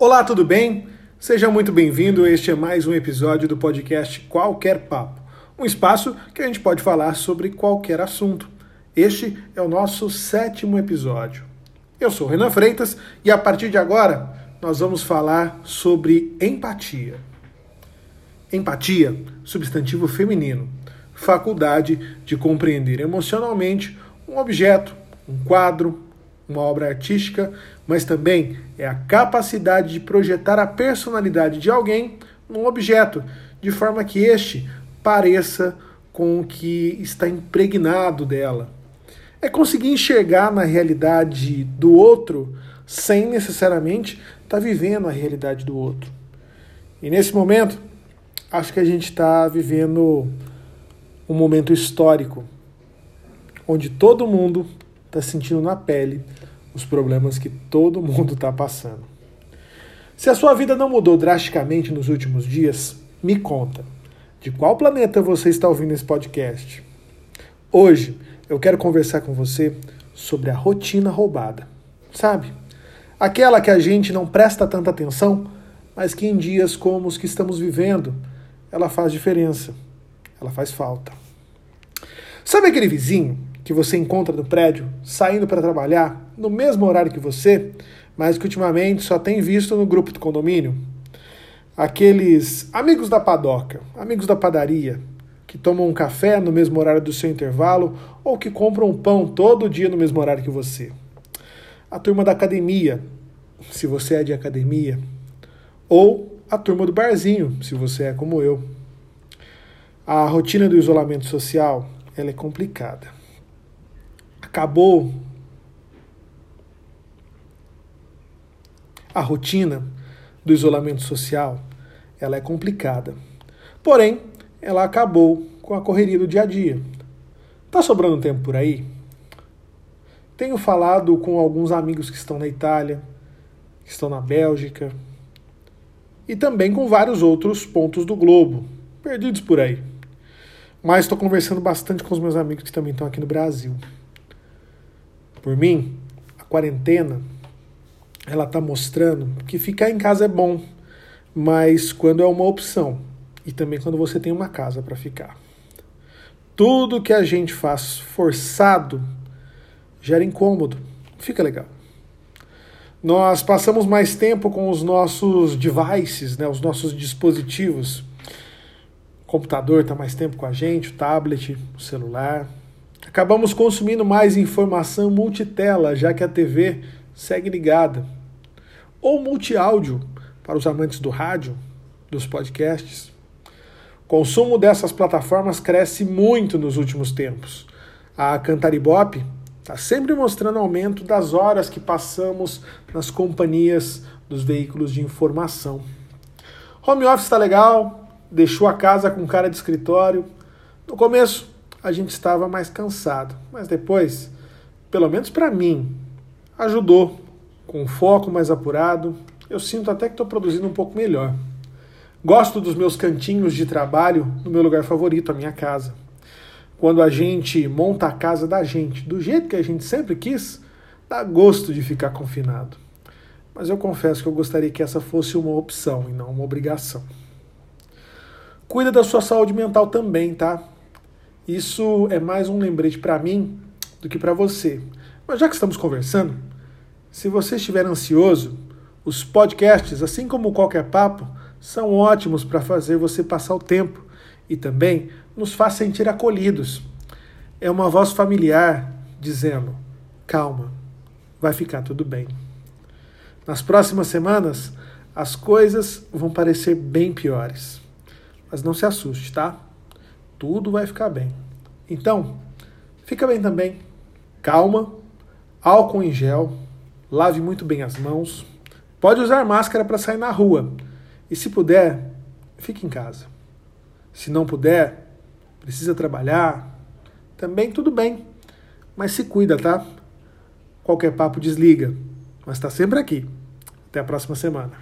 Olá, tudo bem? Seja muito bem-vindo. Este é mais um episódio do podcast Qualquer Papo, um espaço que a gente pode falar sobre qualquer assunto. Este é o nosso sétimo episódio. Eu sou Renan Freitas e a partir de agora nós vamos falar sobre empatia. Empatia, substantivo feminino, faculdade de compreender emocionalmente um objeto, um quadro, uma obra artística, mas também é a capacidade de projetar a personalidade de alguém num objeto, de forma que este pareça com o que está impregnado dela. É conseguir enxergar na realidade do outro sem necessariamente estar tá vivendo a realidade do outro. E nesse momento, acho que a gente está vivendo um momento histórico onde todo mundo está sentindo na pele os problemas que todo mundo está passando. Se a sua vida não mudou drasticamente nos últimos dias, me conta. De qual planeta você está ouvindo esse podcast? Hoje eu quero conversar com você sobre a rotina roubada. Sabe? Aquela que a gente não presta tanta atenção, mas que em dias como os que estamos vivendo, ela faz diferença. Ela faz falta. Sabe aquele vizinho que você encontra no prédio, saindo para trabalhar, no mesmo horário que você, mas que ultimamente só tem visto no grupo do condomínio? Aqueles amigos da padoca, amigos da padaria, que tomam um café no mesmo horário do seu intervalo ou que compram um pão todo dia no mesmo horário que você. A turma da academia, se você é de academia, ou a turma do barzinho, se você é como eu. A rotina do isolamento social, ela é complicada acabou a rotina do isolamento social, ela é complicada. Porém, ela acabou com a correria do dia a dia. Tá sobrando tempo por aí? Tenho falado com alguns amigos que estão na Itália, que estão na Bélgica e também com vários outros pontos do globo, perdidos por aí. Mas estou conversando bastante com os meus amigos que também estão aqui no Brasil. Por mim, a quarentena ela está mostrando que ficar em casa é bom, mas quando é uma opção e também quando você tem uma casa para ficar. Tudo que a gente faz forçado gera incômodo, fica legal. Nós passamos mais tempo com os nossos devices, né, os nossos dispositivos. O computador está mais tempo com a gente, o tablet, o celular. Acabamos consumindo mais informação multitela, já que a TV segue ligada. Ou multiáudio, para os amantes do rádio, dos podcasts. O consumo dessas plataformas cresce muito nos últimos tempos. A Cantaribop está sempre mostrando aumento das horas que passamos nas companhias dos veículos de informação. Home office está legal, deixou a casa com cara de escritório. No começo, a gente estava mais cansado. Mas depois, pelo menos para mim, ajudou. Com foco mais apurado, eu sinto até que estou produzindo um pouco melhor. Gosto dos meus cantinhos de trabalho no meu lugar favorito, a minha casa. Quando a gente monta a casa da gente do jeito que a gente sempre quis, dá gosto de ficar confinado. Mas eu confesso que eu gostaria que essa fosse uma opção e não uma obrigação. Cuida da sua saúde mental também, tá? Isso é mais um lembrete para mim do que para você. Mas já que estamos conversando, se você estiver ansioso, os podcasts, assim como qualquer papo, são ótimos para fazer você passar o tempo e também nos faz sentir acolhidos. É uma voz familiar dizendo: calma, vai ficar tudo bem. Nas próximas semanas, as coisas vão parecer bem piores. Mas não se assuste, tá? tudo vai ficar bem. Então, fica bem também. Calma, álcool em gel, lave muito bem as mãos. Pode usar máscara para sair na rua. E se puder, fique em casa. Se não puder, precisa trabalhar, também tudo bem. Mas se cuida, tá? Qualquer papo desliga. Mas está sempre aqui. Até a próxima semana.